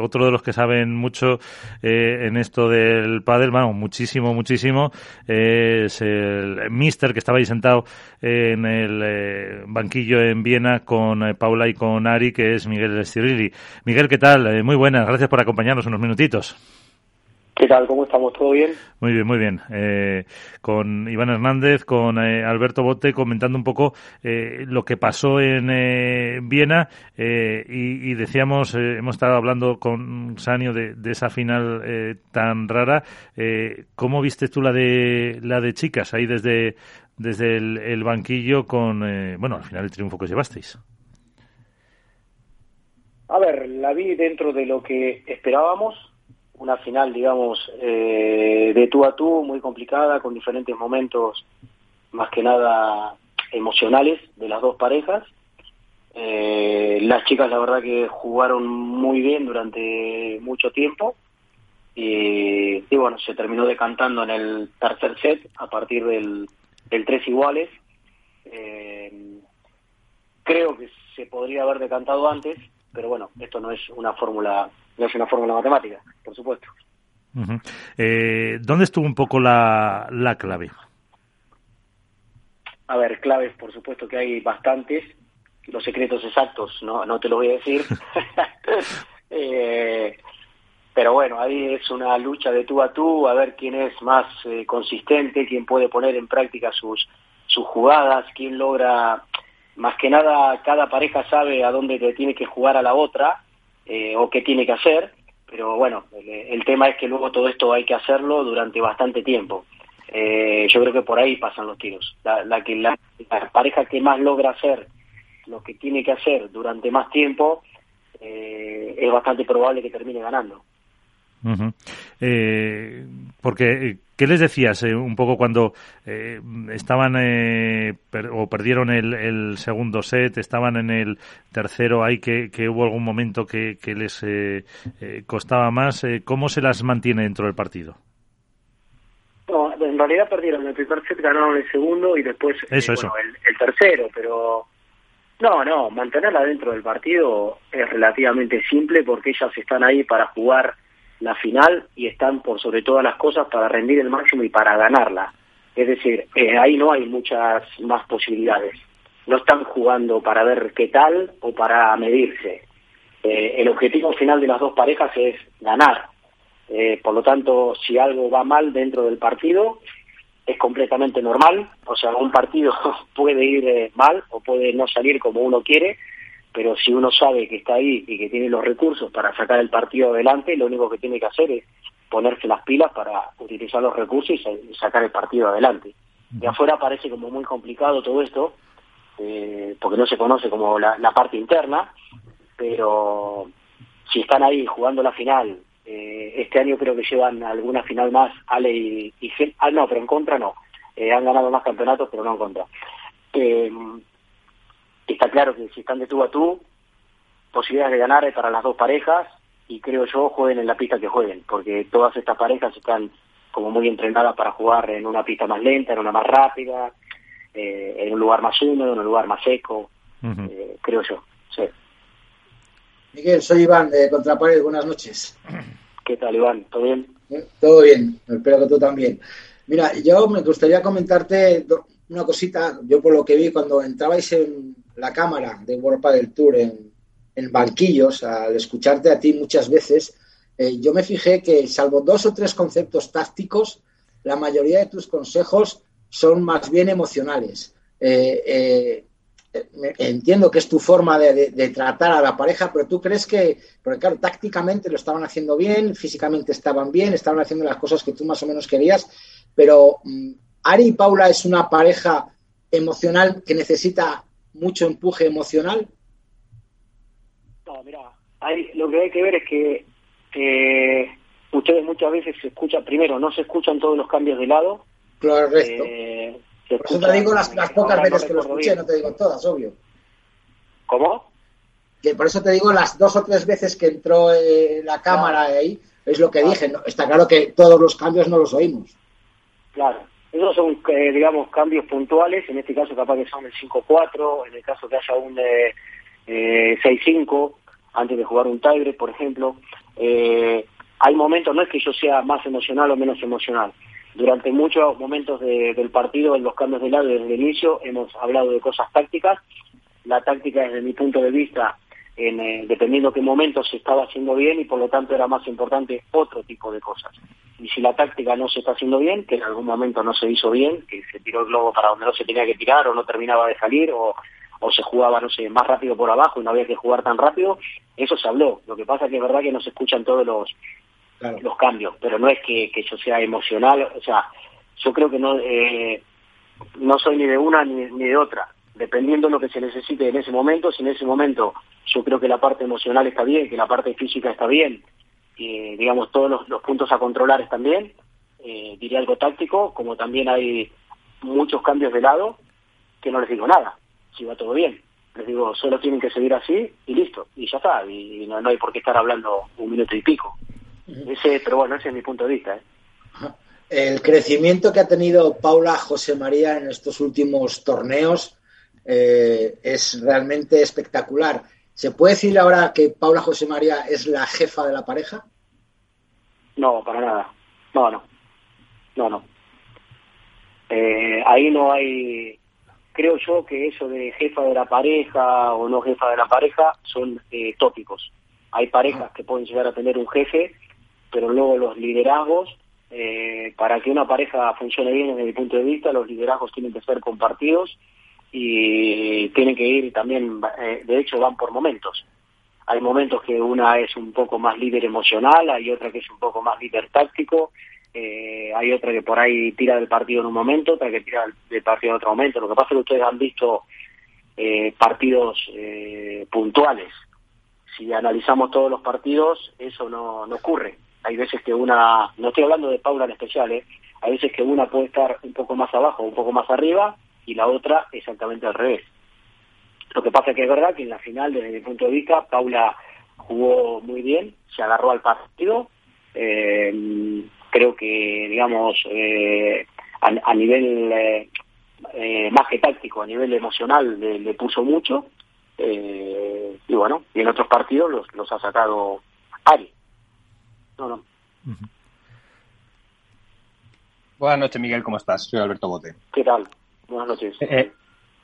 otro de los que saben mucho eh, en esto del pádel, bueno, muchísimo, muchísimo, eh, es el Mister que estaba ahí sentado en el eh, banquillo en Viena con Paula y con Ari, que es Miguel Estirilli. Miguel, ¿qué tal? muy buenas, gracias por acompañarnos unos minutitos. ¿Qué tal? ¿Cómo estamos? ¿Todo bien? Muy bien, muy bien. Eh, con Iván Hernández, con eh, Alberto Bote, comentando un poco eh, lo que pasó en Viena y, y, decíamos, hemos estado hablando con Sanio de, de esa final tan rara. ¿Cómo viste tú la de la de chicas ahí desde desde el, el banquillo con, bueno, al final el triunfo que llevasteis? A ver, la vi dentro de lo que esperábamos una final, digamos, eh, de tú a tú, muy complicada, con diferentes momentos, más que nada emocionales de las dos parejas. Eh, las chicas, la verdad, que jugaron muy bien durante mucho tiempo. Y, bueno, se terminó decantando en el tercer set a partir del, del tres iguales. Eh, creo que se podría haber decantado antes, pero bueno, esto no es una fórmula no es una fórmula matemática, por supuesto. eh, ¿Dónde estuvo un poco la, la clave? A ver, claves, por supuesto que hay bastantes. Los secretos exactos no, no te los voy a decir. eh, pero bueno, ahí es una lucha de tú a tú, a ver quién es más eh, consistente, quién puede poner en práctica sus, sus jugadas, quién logra, más que nada, cada pareja sabe a dónde te tiene que jugar a la otra eh, o qué tiene que hacer, pero bueno, el, tema es que luego todo esto hay que hacerlo durante bastante tiempo. Eh, yo creo que por ahí pasan los tiros. La, que la, pareja que más logra hacer lo que tiene que hacer durante más tiempo eh, es bastante probable que termine ganando. eh, porque ¿Qué les decías eh, un poco cuando eh, estaban eh, o perdieron el, segundo set, estaban en el tercero, hay que, que hubo algún momento que, que les costaba más? ¿Cómo se las mantiene dentro del partido? No, en realidad perdieron el primer set, ganaron el segundo y después eso, eso. El, el, tercero, pero no, no, mantenerla dentro del partido es relativamente simple porque ellas están ahí para jugar la final y están por sobre todas las cosas para rendir el máximo y para ganarla. Es decir, eh, ahí no hay muchas más posibilidades. No están jugando para ver qué tal o para medirse. Eh, el objetivo final de las dos parejas es ganar. Eh, por lo tanto, si algo va mal dentro del partido, es completamente normal. O sea, un partido puede ir mal o puede no salir como uno quiere, pero si uno sabe que está ahí y que tiene los recursos para sacar el partido adelante, lo único que tiene que hacer es ponerse las pilas para utilizar los recursos y sacar el partido adelante. De afuera parece como muy complicado todo esto, eh, porque no se conoce como la, parte interna, pero si están ahí jugando la final, eh, este año creo que llevan alguna final más, Ale y, y ah, no, pero en contra no, eh, han ganado más campeonatos, pero no en contra. Está claro que si están de tú a tú, posibilidades de ganar para las dos parejas y creo yo jueguen en la pista que jueguen, porque todas estas parejas están como muy entrenadas para jugar en una pista más lenta, en una más rápida, eh, en un lugar más húmedo, en un lugar más seco, eh, creo yo. Sí. Miguel, soy Iván de Contrapared, buenas noches. ¿Qué tal, Iván? ¿Todo bien? Eh, todo bien, espero que tú también. Mira, yo me gustaría comentarte una cosita, yo por lo que vi cuando entrabais en la cámara de World del Tour en, en, banquillos, al escucharte a ti muchas veces, eh, yo me fijé que salvo dos o tres conceptos tácticos, la mayoría de tus consejos son más bien emocionales. Eh, eh, entiendo que es tu forma de, de, tratar a la pareja, pero tú crees que, porque claro, tácticamente lo estaban haciendo bien, físicamente estaban bien, estaban haciendo las cosas que tú más o menos querías, pero mm, Ari y Paula es una pareja emocional que necesita mucho empuje emocional? No, mira, hay, lo que hay que ver es que eh, ustedes muchas veces se escuchan, primero, no se escuchan todos los cambios de lado. Correcto. Eh, por eso te digo las, las pocas veces que lo escuché, no te digo todas, obvio. ¿Cómo? Que por eso te digo las dos o tres veces que entró eh, la cámara ahí, es lo que dije. No, está claro que todos los cambios no los oímos. Claro. Esos son, eh, digamos, cambios puntuales, en este caso capaz que son el 5-4, en el caso que haya un eh, 6-5, antes de jugar un Tigre, por ejemplo. Eh, hay momentos, no es que yo sea más emocional o menos emocional. Durante muchos momentos del partido, en los cambios de lado desde el inicio, hemos hablado de cosas tácticas. La táctica, desde mi punto de vista, en, eh, dependiendo qué momento se estaba haciendo bien y por lo tanto era más importante otro tipo de cosas. Y si la táctica no se está haciendo bien, que en algún momento no se hizo bien, que se tiró el globo para donde no se tenía que tirar o no terminaba de salir o, o se jugaba, no sé, más rápido por abajo y no había que jugar tan rápido, eso se habló. Lo que pasa es que es verdad que no se escuchan todos los, los cambios, pero no es que, que yo sea emocional, o sea, yo creo que no, eh, no soy ni de una ni, ni de otra, dependiendo de lo que se necesite en ese momento, si en ese momento yo creo que la parte emocional está bien, que la parte física está bien, digamos todos los, puntos a controlar están bien, eh, diría algo táctico, como también hay muchos cambios de lado, que no les digo nada, si va todo bien. Les digo, solo tienen que seguir así y listo, y ya está, y no, no hay por qué estar hablando un minuto y pico. Ese, pero bueno, ese es mi punto de vista. ¿eh? El crecimiento que ha tenido Paula José María en estos últimos torneos eh, es realmente espectacular. ¿Se puede decir ahora que Paula José María es la jefa de la pareja? No, para nada. No, no. No, no. Eh, ahí no hay. Creo yo que eso de jefa de la pareja o no jefa de la pareja son tópicos. Hay parejas que pueden llegar a tener un jefe pero luego los liderazgos, eh, para que una pareja funcione bien desde mi punto de vista, los liderazgos tienen que ser compartidos y tienen que ir también, eh, de hecho van por momentos. Hay momentos que una es un poco más líder emocional, hay otra que es un poco más líder táctico, eh, hay otra que por ahí tira del partido en un momento, otra que tira del partido en otro momento. Lo que pasa es que ustedes han visto partidos puntuales. Si analizamos todos los partidos, eso no, no ocurre hay veces que una, no estoy hablando de Paula en especial, ¿eh? hay veces que una puede estar un poco más abajo, un poco más arriba, y la otra exactamente al revés. Lo que pasa es que es verdad que en la final, desde mi punto de vista, Paula jugó muy bien, se agarró al partido, eh, creo que, digamos, eh, a, nivel eh, más que táctico, a nivel emocional le, puso mucho, y bueno, y en otros partidos los, los ha sacado Ari. Buenas noches, Miguel, ¿cómo estás? Soy Alberto Bote. ¿Qué tal? Buenas noches. Eh, eh,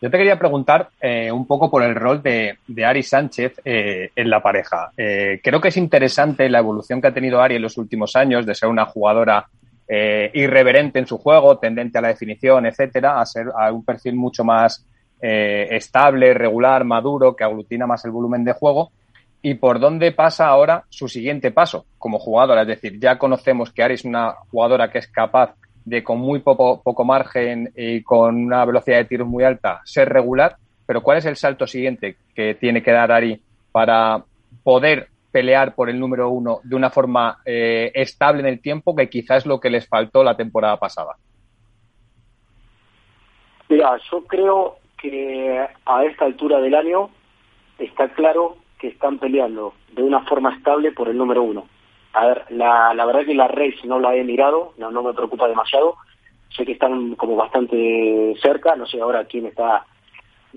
yo te quería preguntar eh, un poco por el rol de, Ari Sánchez en la pareja. creo que es interesante la evolución que ha tenido Ari en los últimos años de ser una jugadora irreverente en su juego, tendente a la definición, etcétera, a ser a un perfil mucho más estable, regular, maduro, que aglutina más el volumen de juego y por dónde pasa ahora su siguiente paso como jugadora. Es decir, ya conocemos que Ari es una jugadora que es capaz de con muy poco, poco margen y con una velocidad de tiros muy alta ser regular, pero ¿cuál es el salto siguiente que tiene que dar Ari para poder pelear por el número uno de una forma eh, estable en el tiempo, que quizás es lo que les faltó la temporada pasada? Mira, yo creo que a esta altura del año está claro que están peleando de una forma estable por el número uno. A ver, la, la verdad que la Race no la he mirado, no, no me preocupa demasiado. Sé que están como bastante cerca, no sé ahora quién está.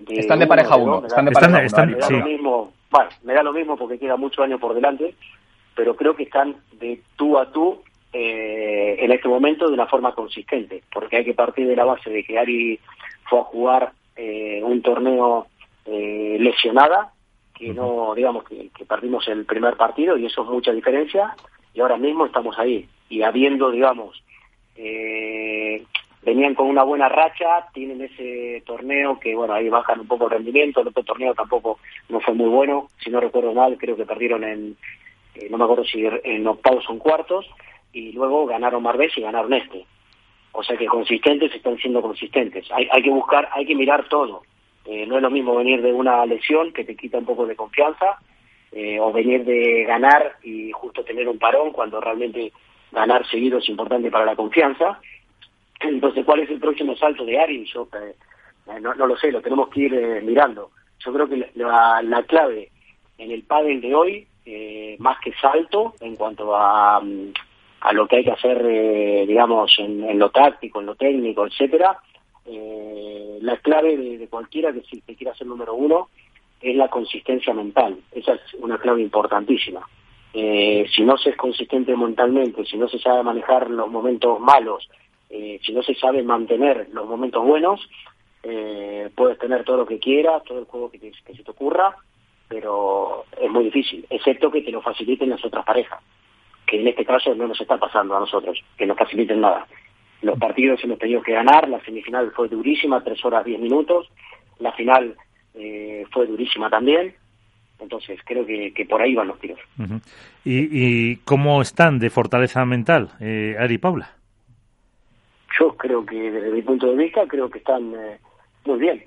están de pareja uno. Están de pareja uno. me da lo mismo, bueno, me da lo mismo porque queda mucho año por delante, pero creo que están de tú a tú eh, en este momento de una forma consistente, porque hay que partir de la base de que Ari fue a jugar eh, un torneo eh, lesionada que no, digamos, que, perdimos el primer partido y eso es mucha diferencia y ahora mismo estamos ahí. Y habiendo, digamos, eh, venían con una buena racha, tienen ese torneo que, bueno, ahí bajan un poco el rendimiento, el otro torneo tampoco no fue muy bueno, si no recuerdo mal, creo que perdieron en, eh, no me acuerdo si en octavos o en cuartos, y luego ganaron Marbés y ganaron este. O sea que consistentes están siendo consistentes. Hay, hay que buscar, hay que mirar todo eh, no es lo mismo venir de una lesión que te quita un poco de confianza eh, o venir de ganar y justo tener un parón cuando realmente ganar seguido es importante para la confianza. Entonces, ¿cuál es el próximo salto de Ari? Yo eh, no, lo sé, lo tenemos que ir mirando. Yo creo que la, clave en el pádel de hoy, más que salto en cuanto a, a lo que hay que hacer, digamos, en, lo táctico, en lo técnico, etcétera, la clave de, cualquiera que, que quiera ser número uno es la consistencia mental. Esa es una clave importantísima. Eh, si no se es consistente mentalmente, si no se sabe manejar los momentos malos, eh, si no se sabe mantener los momentos buenos, eh, puedes tener todo lo que quieras, todo el juego que, se te ocurra, pero es muy difícil, excepto que te lo faciliten las otras parejas, que en este caso no nos está pasando a nosotros, que nos faciliten nada. Los partidos hemos tenido que ganar, la semifinal fue durísima, tres horas diez minutos, la final eh, fue durísima también, entonces creo que, por ahí van los tiros. ¿Y, ¿Y, cómo están de fortaleza mental, eh, Ari y Paula? Yo creo que desde mi punto de vista creo que están eh, muy bien.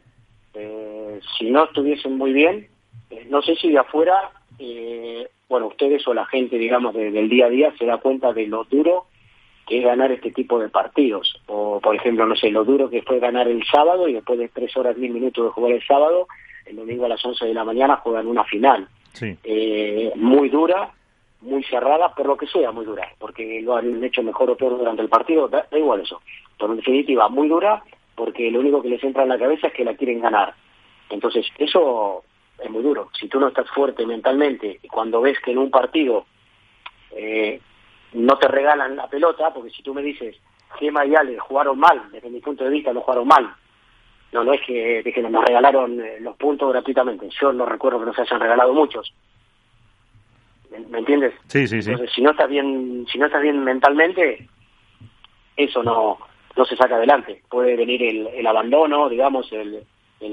Eh, si no estuviesen muy bien, eh, no sé si de afuera, eh, bueno, ustedes o la gente, digamos, del día a día se da cuenta de lo duro que es ganar este tipo de partidos. O, por ejemplo, no sé, lo duro que fue ganar el sábado y después de tres horas, diez minutos de jugar el sábado, el domingo a las once de la mañana juegan una final. muy dura, muy cerrada, por lo que sea muy dura, porque lo han hecho mejor o peor durante el partido, da igual eso. Pero en definitiva, muy dura porque lo único que les entra en la cabeza es que la quieren ganar. Entonces, eso es muy duro. Si tú no estás fuerte mentalmente y cuando ves que en un partido eh, no te regalan la pelota, porque si tú me dices, Gema y Ale jugaron mal, desde mi punto de vista no jugaron mal, no, no es que, que nos regalaron eh, los puntos gratuitamente, yo no recuerdo que nos hayan regalado muchos. ¿Me, entiendes? Sí, sí, sí. Entonces, si no estás bien, si no estás bien mentalmente, eso no, no se saca adelante. Puede venir el, abandono, digamos, el,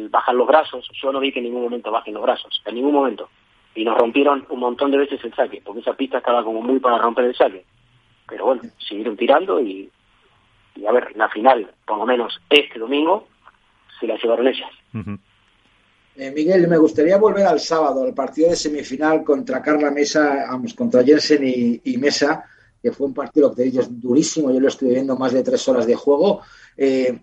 bajar los brazos. Yo no vi que en ningún momento bajen los brazos, en ningún momento. Y nos rompieron un montón de veces el saque, porque esa pista estaba como muy para romper el saque. Pero bueno, siguieron tirando y, a ver, la final, por lo menos este domingo, se la llevaron ellas. Eh, Miguel, me gustaría volver al sábado, al partido de semifinal contra Carla Mesa, vamos, contra Jensen y Mesa que fue un partido que te digo es durísimo, yo lo estuve viendo más de tres horas de juego. Eh,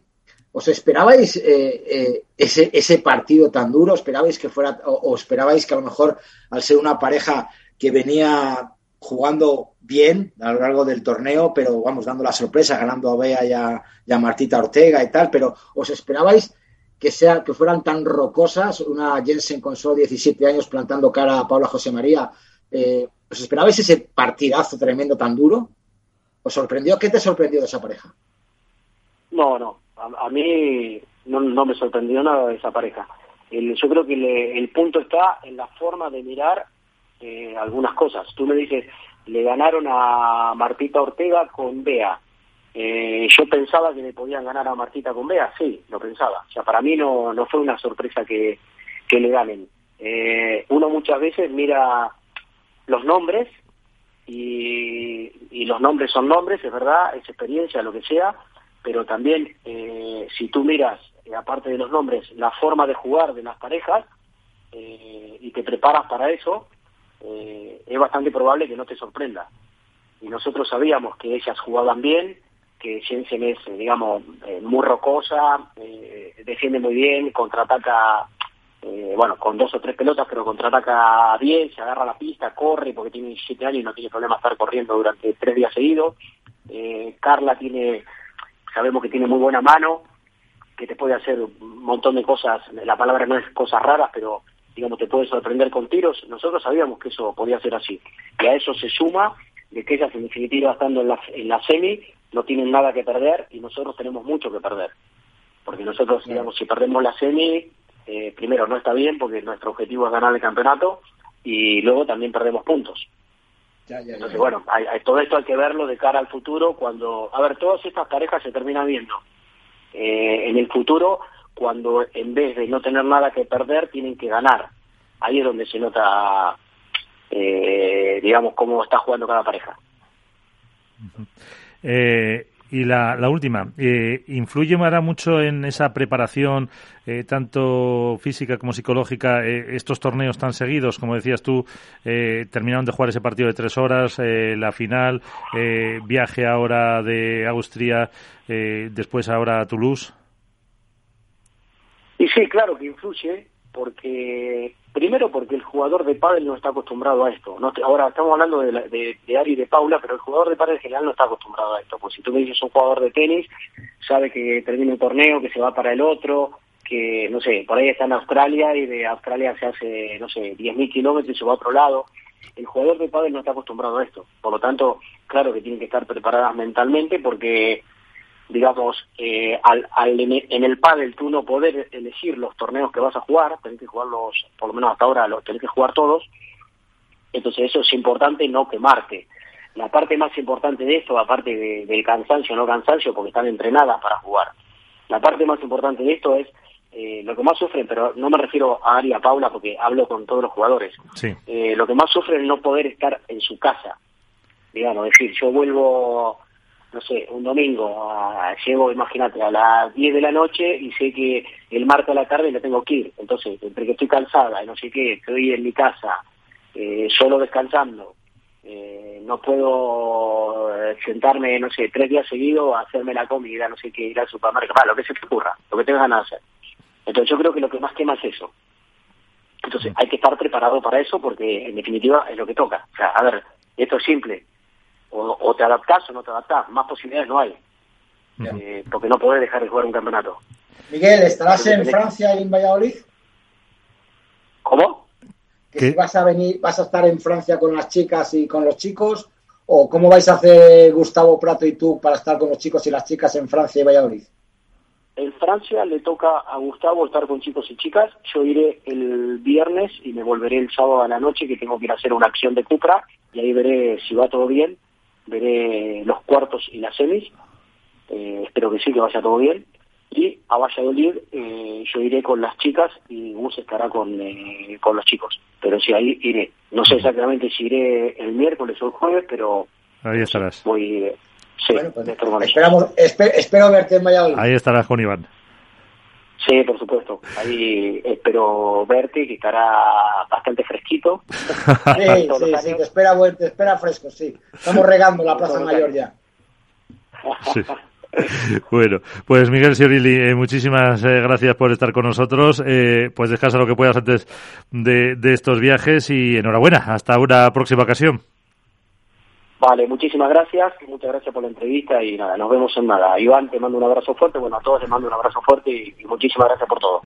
¿Os esperabais eh, eh, ese, ese partido tan duro? ¿Esperabais que fuera, o, esperabais que a lo mejor, al ser una pareja que venía jugando bien a lo largo del torneo, pero vamos dando la sorpresa, ganando a Bea y a, Martita Ortega y tal, pero ¿os esperabais que, sea, que fueran tan rocosas? Una Jensen con solo 17 años plantando cara a Paula José María. ¿Os esperabais ese partidazo tremendo tan duro? ¿Os sorprendió? ¿Qué te sorprendió de esa pareja? No, no. A, mí no, me sorprendió nada de esa pareja. yo creo que el punto está en la forma de mirar eh, algunas cosas. Tú me dices, le ganaron a Martita Ortega con Bea. Eh, yo pensaba que le podían ganar a Martita con Bea, sí, lo pensaba. O sea, para mí no, no fue una sorpresa que, que le ganen. Eh, uno muchas veces mira los nombres y, los nombres son nombres, es verdad, es experiencia, lo que sea, pero también eh, si tú miras, eh, aparte de los nombres, la forma de jugar de las parejas eh, y te preparas para eso, es bastante probable que no te sorprenda. Y nosotros sabíamos que ellas jugaban bien, que Jensen es, digamos, muy rocosa, defiende muy bien, contraataca eh, bueno, con dos o tres pelotas, pero contraataca bien, se agarra la pista, corre, porque tiene 17 años y no tiene problema estar corriendo durante tres días seguidos. Eh, Carla tiene, sabemos que tiene muy buena mano, que te puede hacer un montón de cosas, la palabra no es cosas raras, pero digamos te puede sorprender con tiros. Nosotros sabíamos que eso podía ser así. Y a eso se suma de que ellas en definitiva estando en la, en la semi no tienen nada que perder y nosotros tenemos mucho que perder. Porque nosotros, digamos, si perdemos la semi, eh, primero no está bien porque nuestro objetivo es ganar el campeonato y luego también perdemos puntos. Entonces, bueno, hay, todo esto hay que verlo de cara al futuro cuando, a ver, todas estas parejas se terminan viendo eh, en el futuro cuando en vez de no tener nada que perder tienen que ganar. Ahí es donde se nota, eh, digamos, cómo está jugando cada pareja. eh, y la, la última, eh, ¿influye Mara mucho en esa preparación, eh, tanto física como psicológica, eh, estos torneos tan seguidos? Como decías tú, eh, terminaron de jugar ese partido de tres horas, la final, viaje ahora de Austria, después ahora a Toulouse. Y sí, claro que influye, porque primero porque el jugador de pádel no está acostumbrado a esto. No, ahora estamos hablando de, de, de, Ari y de Paula, pero el jugador de pádel en general no está acostumbrado a esto. Pues si tú me dices un jugador de tenis, sabe que termina un torneo, que se va para el otro, que, no sé, por ahí está en Australia y de Australia se hace, no sé, 10.000 kilómetros y se va a otro lado. El jugador de pádel no está acostumbrado a esto. Por lo tanto, claro que tienen que estar preparadas mentalmente porque, digamos, eh, al, al, en el pádel tú no poder elegir los torneos que vas a jugar, tenés que jugarlos, por lo menos hasta ahora, los tenés que jugar todos. Entonces eso es importante no quemarte. La parte más importante de esto, aparte de, del cansancio, no cansancio, porque están entrenadas para jugar. La parte más importante de esto es eh, lo que más sufren, pero no me refiero a Ari a Paula porque hablo con todos los jugadores. Sí. Eh, lo que más sufren es no poder estar en su casa. Digamos, es decir, yo vuelvo, no sé, un domingo, a, llego, imagínate, a las 10 de la noche y sé que el martes a la tarde le tengo que ir. Entonces, entre que estoy cansada y no sé qué, estoy en mi casa, eh, solo descansando, eh, no puedo eh, sentarme, no sé, tres días seguidos a hacerme la comida, no sé qué, ir al supermercado, lo que se te ocurra, lo que tengas ganas de hacer. Entonces yo creo que lo que más quema es eso. Entonces hay que estar preparado para eso porque en definitiva es lo que toca. O sea, a ver, esto es simple. O, o te adaptás o no te adaptás. Más posibilidades no hay. Eh, porque no podés dejar de jugar un campeonato. Miguel, ¿estarás en Francia y en Valladolid? ¿Cómo? Que si vas a venir, vas a estar en Francia con las chicas y con los chicos, o cómo vais a hacer Gustavo Prato y tú para estar con los chicos y las chicas en Francia y Valladolid. En Francia le toca a Gustavo estar con chicos y chicas. Yo iré el viernes y me volveré el sábado a la noche que tengo que ir a hacer una acción de Cupra y ahí veré si va todo bien. Veré los cuartos y las semis. Eh, espero que sí, que vaya todo bien. Y a Valladolid eh, yo iré con las chicas y Gus estará con, eh, con los chicos. Pero sí, ahí iré. No sé exactamente si iré el miércoles o el jueves, pero ahí estarás. Voy, Sí, bueno, pues esperamos, esper, espero verte en Valladolid. Ahí estarás con Iván. Sí, por supuesto. Ahí espero verte, que estará bastante fresquito. sí, sí, sí, te espera, te espera fresco, sí. Estamos regando la Plaza Mayor ya. Sí. Bueno, pues Miguel Siorilli, eh, muchísimas eh, gracias por estar con nosotros. Eh, pues descansa lo que puedas antes de, de estos viajes y enhorabuena. Hasta una próxima ocasión. Vale, muchísimas gracias, muchas gracias por la entrevista y nada, nos vemos en nada. Iván, te mando un abrazo fuerte, bueno, a todos les mando un abrazo fuerte y, y muchísimas gracias por todo.